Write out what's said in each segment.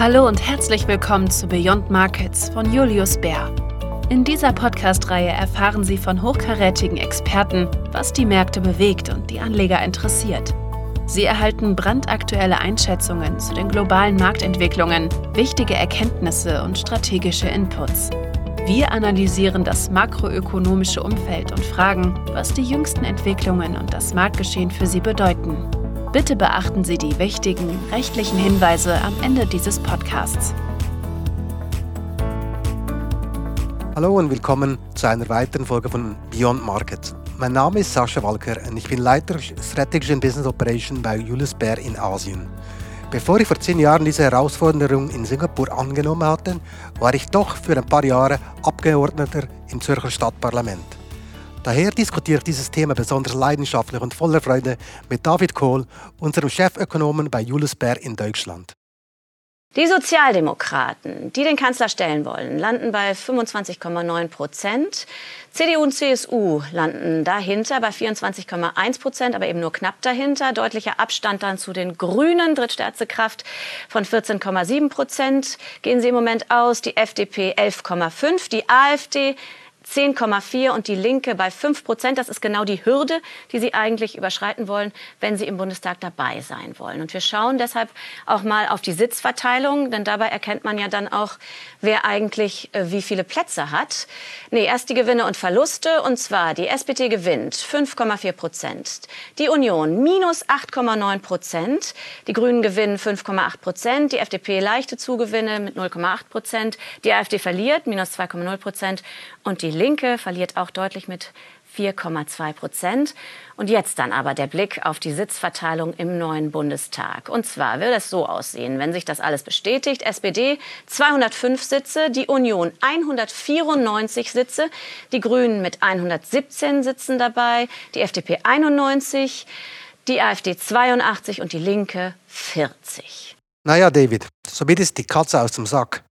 Hallo und herzlich willkommen zu Beyond Markets von Julius Bär. In dieser Podcast-Reihe erfahren Sie von hochkarätigen Experten, was die Märkte bewegt und die Anleger interessiert. Sie erhalten brandaktuelle Einschätzungen zu den globalen Marktentwicklungen, wichtige Erkenntnisse und strategische Inputs. Wir analysieren das makroökonomische Umfeld und fragen, was die jüngsten Entwicklungen und das Marktgeschehen für Sie bedeuten. Bitte beachten Sie die wichtigen rechtlichen Hinweise am Ende dieses Podcasts. Hallo und willkommen zu einer weiteren Folge von Beyond Market. Mein Name ist Sascha Walker und ich bin Leiter Strategy and Business Operation bei Julius Baer in Asien. Bevor ich vor zehn Jahren diese Herausforderung in Singapur angenommen hatte, war ich doch für ein paar Jahre Abgeordneter im Zürcher Stadtparlament. Daher diskutiere ich dieses Thema besonders leidenschaftlich und voller Freude mit David Kohl, unserem Chefökonomen bei Julius Baer in Deutschland. Die Sozialdemokraten, die den Kanzler stellen wollen, landen bei 25,9 Prozent. CDU und CSU landen dahinter bei 24,1 Prozent, aber eben nur knapp dahinter. Deutlicher Abstand dann zu den Grünen, drittstärkste Kraft von 14,7 Prozent gehen sie im Moment aus. Die FDP 11,5, die AfD 10,4 und die Linke bei 5 Prozent. Das ist genau die Hürde, die sie eigentlich überschreiten wollen, wenn sie im Bundestag dabei sein wollen. Und wir schauen deshalb auch mal auf die Sitzverteilung, denn dabei erkennt man ja dann auch, wer eigentlich äh, wie viele Plätze hat. Nee, erst die Gewinne und Verluste. Und zwar die SPD gewinnt 5,4 Prozent, die Union minus 8,9 Prozent, die Grünen gewinnen 5,8 Prozent, die FDP leichte Zugewinne mit 0,8 Prozent, die AfD verliert minus 2,0 Prozent und die Linke verliert auch deutlich mit 4,2 Prozent. Und jetzt dann aber der Blick auf die Sitzverteilung im neuen Bundestag. Und zwar wird es so aussehen, wenn sich das alles bestätigt. SPD 205 Sitze, die Union 194 Sitze, die Grünen mit 117 Sitzen dabei, die FDP 91, die AfD 82 und die Linke 40. Naja, David, somit ist die Katze aus dem Sack.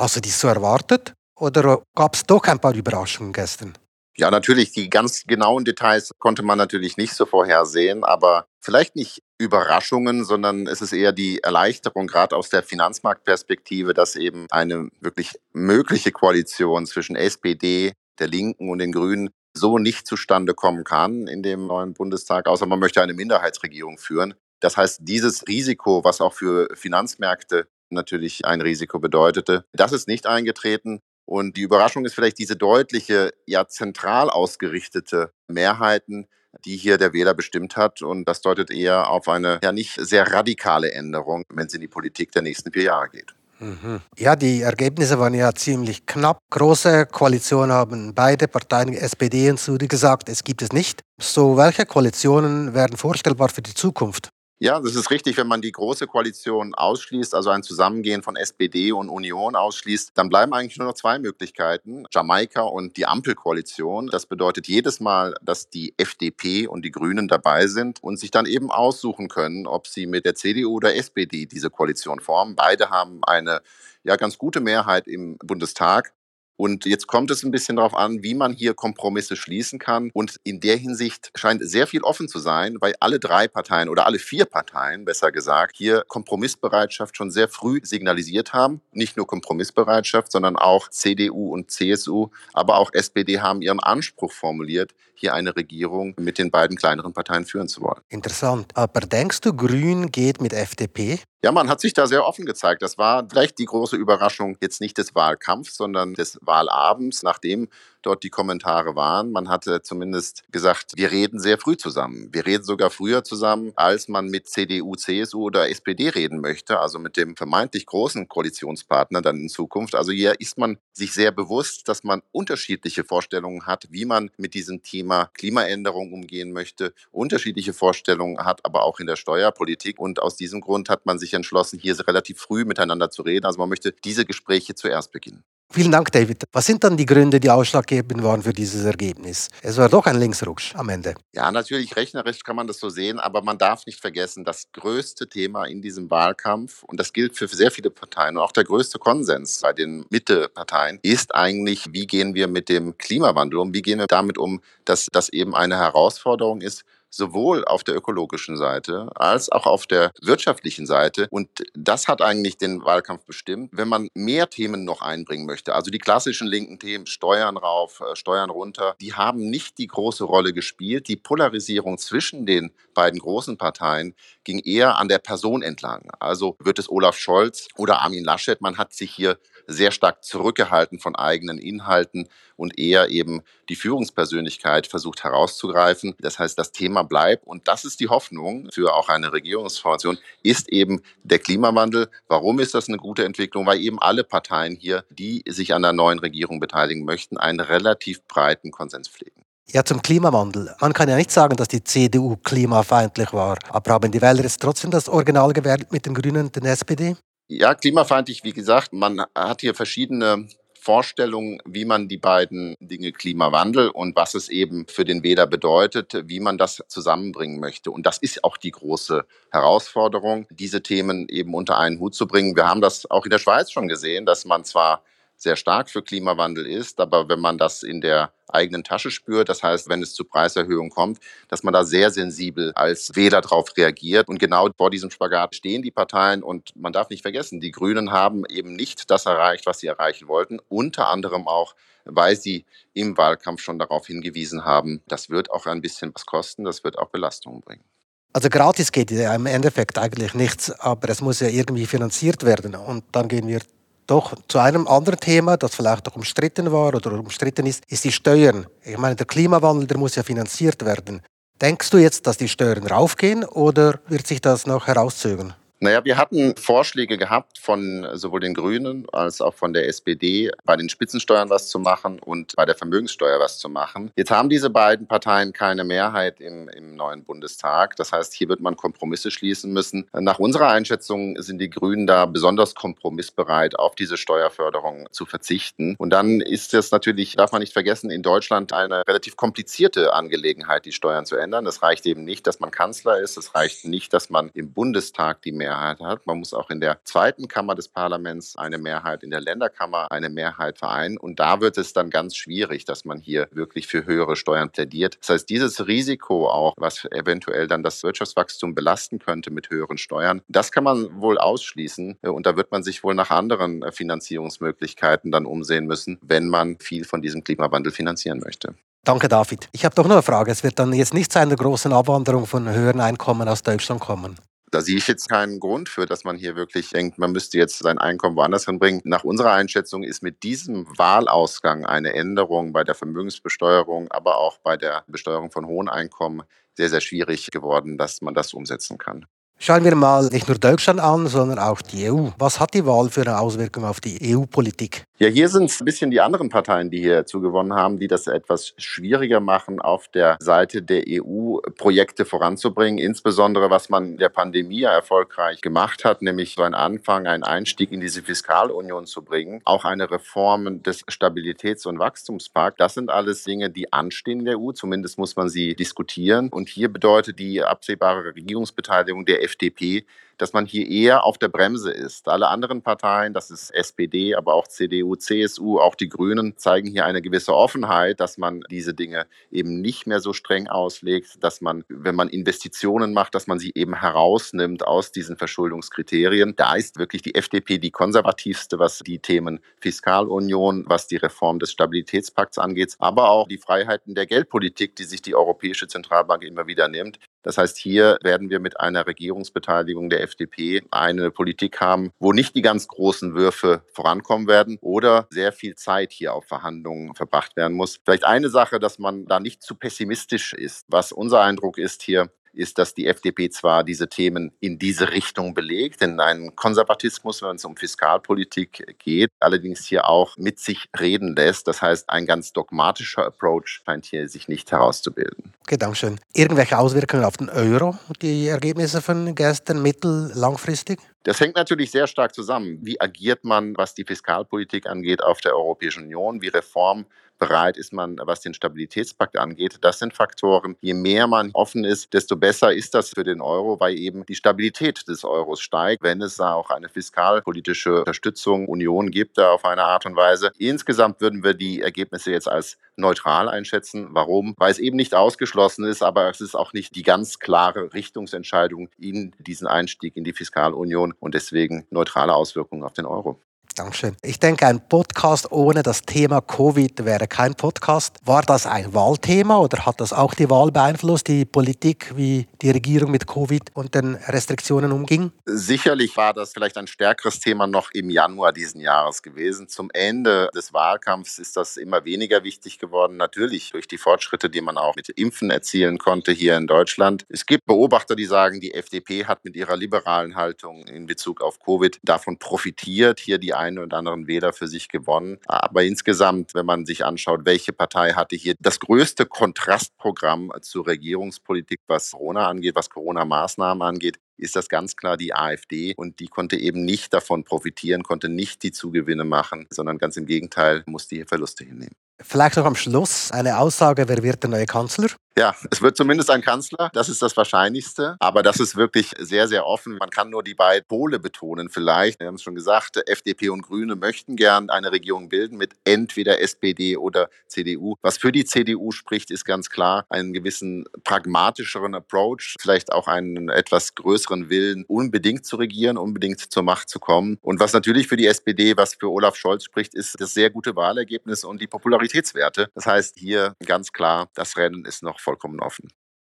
Hast du dies so erwartet? Oder gab es doch ein paar Überraschungen gestern? Ja, natürlich, die ganz genauen Details konnte man natürlich nicht so vorhersehen, aber vielleicht nicht Überraschungen, sondern es ist eher die Erleichterung, gerade aus der Finanzmarktperspektive, dass eben eine wirklich mögliche Koalition zwischen SPD, der Linken und den Grünen so nicht zustande kommen kann in dem neuen Bundestag, außer man möchte eine Minderheitsregierung führen. Das heißt, dieses Risiko, was auch für Finanzmärkte natürlich ein Risiko bedeutete, das ist nicht eingetreten. Und die Überraschung ist vielleicht diese deutliche, ja zentral ausgerichtete Mehrheiten, die hier der Wähler bestimmt hat. Und das deutet eher auf eine ja nicht sehr radikale Änderung, wenn es in die Politik der nächsten vier Jahre geht. Mhm. Ja, die Ergebnisse waren ja ziemlich knapp. Große Koalitionen haben beide Parteien, SPD und SUDI, gesagt, es gibt es nicht. So, welche Koalitionen werden vorstellbar für die Zukunft? Ja, das ist richtig. Wenn man die große Koalition ausschließt, also ein Zusammengehen von SPD und Union ausschließt, dann bleiben eigentlich nur noch zwei Möglichkeiten. Jamaika und die Ampelkoalition. Das bedeutet jedes Mal, dass die FDP und die Grünen dabei sind und sich dann eben aussuchen können, ob sie mit der CDU oder SPD diese Koalition formen. Beide haben eine ja ganz gute Mehrheit im Bundestag. Und jetzt kommt es ein bisschen darauf an, wie man hier Kompromisse schließen kann. Und in der Hinsicht scheint sehr viel offen zu sein, weil alle drei Parteien oder alle vier Parteien, besser gesagt, hier Kompromissbereitschaft schon sehr früh signalisiert haben. Nicht nur Kompromissbereitschaft, sondern auch CDU und CSU, aber auch SPD haben ihren Anspruch formuliert, hier eine Regierung mit den beiden kleineren Parteien führen zu wollen. Interessant. Aber denkst du, Grün geht mit FDP? Ja, man hat sich da sehr offen gezeigt. Das war vielleicht die große Überraschung jetzt nicht des Wahlkampfs, sondern des Wahlabends, nachdem dort die Kommentare waren. Man hatte zumindest gesagt, wir reden sehr früh zusammen. Wir reden sogar früher zusammen, als man mit CDU, CSU oder SPD reden möchte, also mit dem vermeintlich großen Koalitionspartner dann in Zukunft. Also hier ist man sich sehr bewusst, dass man unterschiedliche Vorstellungen hat, wie man mit diesem Thema Klimaänderung umgehen möchte, unterschiedliche Vorstellungen hat, aber auch in der Steuerpolitik. Und aus diesem Grund hat man sich entschlossen, hier relativ früh miteinander zu reden. Also man möchte diese Gespräche zuerst beginnen. Vielen Dank, David. Was sind dann die Gründe, die ausschlaggebend waren für dieses Ergebnis? Es war doch ein Linksrutsch am Ende. Ja, natürlich rechnerisch kann man das so sehen, aber man darf nicht vergessen, das größte Thema in diesem Wahlkampf, und das gilt für sehr viele Parteien, und auch der größte Konsens bei den Mitte-Parteien, ist eigentlich, wie gehen wir mit dem Klimawandel um? Wie gehen wir damit um, dass das eben eine Herausforderung ist, sowohl auf der ökologischen Seite als auch auf der wirtschaftlichen Seite. Und das hat eigentlich den Wahlkampf bestimmt. Wenn man mehr Themen noch einbringen möchte, also die klassischen linken Themen, Steuern rauf, äh, Steuern runter, die haben nicht die große Rolle gespielt. Die Polarisierung zwischen den beiden großen Parteien ging eher an der Person entlang. Also wird es Olaf Scholz oder Armin Laschet, man hat sich hier sehr stark zurückgehalten von eigenen Inhalten und eher eben die Führungspersönlichkeit versucht herauszugreifen. Das heißt, das Thema bleibt und das ist die Hoffnung für auch eine Regierungsformation, ist eben der Klimawandel. Warum ist das eine gute Entwicklung? Weil eben alle Parteien hier, die sich an der neuen Regierung beteiligen möchten, einen relativ breiten Konsens pflegen. Ja, zum Klimawandel. Man kann ja nicht sagen, dass die CDU klimafeindlich war. Aber haben die Wähler jetzt trotzdem das Original gewählt mit den Grünen und den SPD? Ja, klimafeindlich, wie gesagt, man hat hier verschiedene Vorstellungen, wie man die beiden Dinge Klimawandel und was es eben für den Wähler bedeutet, wie man das zusammenbringen möchte. Und das ist auch die große Herausforderung, diese Themen eben unter einen Hut zu bringen. Wir haben das auch in der Schweiz schon gesehen, dass man zwar sehr stark für Klimawandel ist. Aber wenn man das in der eigenen Tasche spürt, das heißt, wenn es zu Preiserhöhungen kommt, dass man da sehr sensibel als Wähler darauf reagiert. Und genau vor diesem Spagat stehen die Parteien. Und man darf nicht vergessen, die Grünen haben eben nicht das erreicht, was sie erreichen wollten. Unter anderem auch, weil sie im Wahlkampf schon darauf hingewiesen haben, das wird auch ein bisschen was kosten, das wird auch Belastungen bringen. Also gratis geht ja im Endeffekt eigentlich nichts, aber es muss ja irgendwie finanziert werden. Und dann gehen wir doch zu einem anderen Thema, das vielleicht auch umstritten war oder umstritten ist, ist die Steuern. Ich meine, der Klimawandel, der muss ja finanziert werden. Denkst du jetzt, dass die Steuern raufgehen oder wird sich das noch herauszögern? Naja, wir hatten Vorschläge gehabt von sowohl den Grünen als auch von der SPD, bei den Spitzensteuern was zu machen und bei der Vermögenssteuer was zu machen. Jetzt haben diese beiden Parteien keine Mehrheit im, im neuen Bundestag. Das heißt, hier wird man Kompromisse schließen müssen. Nach unserer Einschätzung sind die Grünen da besonders kompromissbereit, auf diese Steuerförderung zu verzichten. Und dann ist es natürlich, darf man nicht vergessen, in Deutschland eine relativ komplizierte Angelegenheit, die Steuern zu ändern. Es reicht eben nicht, dass man Kanzler ist. Es reicht nicht, dass man im Bundestag die Mehrheit Mehrheit hat. Man muss auch in der zweiten Kammer des Parlaments eine Mehrheit, in der Länderkammer eine Mehrheit vereinen. Und da wird es dann ganz schwierig, dass man hier wirklich für höhere Steuern plädiert. Das heißt, dieses Risiko auch, was eventuell dann das Wirtschaftswachstum belasten könnte mit höheren Steuern, das kann man wohl ausschließen. Und da wird man sich wohl nach anderen Finanzierungsmöglichkeiten dann umsehen müssen, wenn man viel von diesem Klimawandel finanzieren möchte. Danke, David. Ich habe doch noch eine Frage. Es wird dann jetzt nicht zu einer großen Abwanderung von höheren Einkommen aus Deutschland kommen. Da sehe ich jetzt keinen Grund für, dass man hier wirklich denkt, man müsste jetzt sein Einkommen woanders hinbringen. Nach unserer Einschätzung ist mit diesem Wahlausgang eine Änderung bei der Vermögensbesteuerung, aber auch bei der Besteuerung von hohen Einkommen sehr, sehr schwierig geworden, dass man das umsetzen kann. Schauen wir mal nicht nur Deutschland an, sondern auch die EU. Was hat die Wahl für eine Auswirkung auf die EU-Politik? Ja, hier sind es ein bisschen die anderen Parteien, die hier zugewonnen haben, die das etwas schwieriger machen, auf der Seite der EU Projekte voranzubringen. Insbesondere, was man der Pandemie erfolgreich gemacht hat, nämlich so ein Anfang, einen Einstieg in diese Fiskalunion zu bringen. Auch eine Reform des Stabilitäts- und Wachstumspakts. Das sind alles Dinge, die anstehen in der EU. Zumindest muss man sie diskutieren. Und hier bedeutet die absehbare Regierungsbeteiligung der FDP dass man hier eher auf der Bremse ist. Alle anderen Parteien, das ist SPD, aber auch CDU, CSU, auch die Grünen, zeigen hier eine gewisse Offenheit, dass man diese Dinge eben nicht mehr so streng auslegt, dass man, wenn man Investitionen macht, dass man sie eben herausnimmt aus diesen Verschuldungskriterien. Da ist wirklich die FDP die konservativste, was die Themen Fiskalunion, was die Reform des Stabilitätspakts angeht, aber auch die Freiheiten der Geldpolitik, die sich die Europäische Zentralbank immer wieder nimmt. Das heißt, hier werden wir mit einer Regierungsbeteiligung der FDP eine Politik haben, wo nicht die ganz großen Würfe vorankommen werden oder sehr viel Zeit hier auf Verhandlungen verbracht werden muss. Vielleicht eine Sache, dass man da nicht zu pessimistisch ist. Was unser Eindruck ist hier, ist, dass die FDP zwar diese Themen in diese Richtung belegt, in einen Konservatismus, wenn es um Fiskalpolitik geht, allerdings hier auch mit sich reden lässt. Das heißt, ein ganz dogmatischer Approach scheint hier sich nicht herauszubilden. Okay, danke schön. Irgendwelche Auswirkungen auf den Euro, die Ergebnisse von gestern mittel-, langfristig? Das hängt natürlich sehr stark zusammen. Wie agiert man, was die Fiskalpolitik angeht, auf der Europäischen Union? Wie reform bereit ist man, was den Stabilitätspakt angeht. Das sind Faktoren. Je mehr man offen ist, desto besser ist das für den Euro, weil eben die Stabilität des Euros steigt, wenn es da auch eine fiskalpolitische Unterstützung Union gibt, da auf eine Art und Weise. Insgesamt würden wir die Ergebnisse jetzt als neutral einschätzen. Warum? Weil es eben nicht ausgeschlossen ist, aber es ist auch nicht die ganz klare Richtungsentscheidung in diesen Einstieg in die Fiskalunion und deswegen neutrale Auswirkungen auf den Euro. Dankeschön. Ich denke, ein Podcast ohne das Thema Covid wäre kein Podcast. War das ein Wahlthema oder hat das auch die Wahl beeinflusst, die Politik, wie die Regierung mit Covid und den Restriktionen umging? Sicherlich war das vielleicht ein stärkeres Thema noch im Januar diesen Jahres gewesen. Zum Ende des Wahlkampfs ist das immer weniger wichtig geworden. Natürlich durch die Fortschritte, die man auch mit Impfen erzielen konnte hier in Deutschland. Es gibt Beobachter, die sagen, die FDP hat mit ihrer liberalen Haltung in Bezug auf Covid davon profitiert, hier die einen oder anderen Wähler für sich gewonnen. Aber insgesamt, wenn man sich anschaut, welche Partei hatte hier das größte Kontrastprogramm zur Regierungspolitik, was Corona angeht, was Corona-Maßnahmen angeht, ist das ganz klar die AfD und die konnte eben nicht davon profitieren, konnte nicht die Zugewinne machen, sondern ganz im Gegenteil musste hier Verluste hinnehmen. Vielleicht noch am Schluss eine Aussage, wer wird der neue Kanzler? Ja, es wird zumindest ein Kanzler, das ist das Wahrscheinlichste. Aber das ist wirklich sehr, sehr offen. Man kann nur die beiden Pole betonen vielleicht. Wir haben es schon gesagt, FDP und Grüne möchten gern eine Regierung bilden mit entweder SPD oder CDU. Was für die CDU spricht, ist ganz klar einen gewissen pragmatischeren Approach, vielleicht auch einen etwas größeren Willen, unbedingt zu regieren, unbedingt zur Macht zu kommen. Und was natürlich für die SPD, was für Olaf Scholz spricht, ist das sehr gute Wahlergebnis und die Popularitätswerte. Das heißt hier ganz klar, das Rennen ist noch vollkommen offen.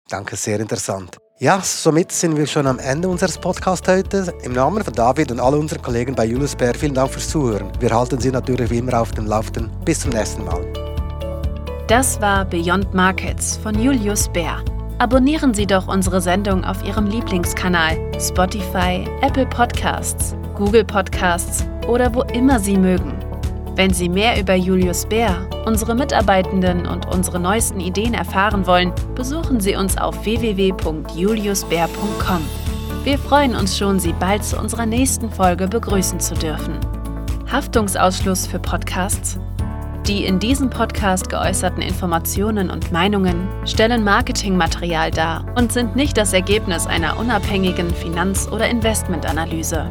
Danke, sehr interessant. Ja, somit sind wir schon am Ende unseres Podcasts heute. Im Namen von David und all unseren Kollegen bei Julius Bär vielen Dank fürs Zuhören. Wir halten Sie natürlich wie immer auf dem Laufenden. Bis zum nächsten Mal. Das war Beyond Markets von Julius Bär. Abonnieren Sie doch unsere Sendung auf Ihrem Lieblingskanal Spotify, Apple Podcasts, Google Podcasts oder wo immer Sie mögen. Wenn Sie mehr über Julius Bär, unsere Mitarbeitenden und unsere neuesten Ideen erfahren wollen, besuchen Sie uns auf www.juliusbär.com. Wir freuen uns schon, Sie bald zu unserer nächsten Folge begrüßen zu dürfen. Haftungsausschluss für Podcasts die in diesem Podcast geäußerten Informationen und Meinungen stellen Marketingmaterial dar und sind nicht das Ergebnis einer unabhängigen Finanz- oder Investmentanalyse.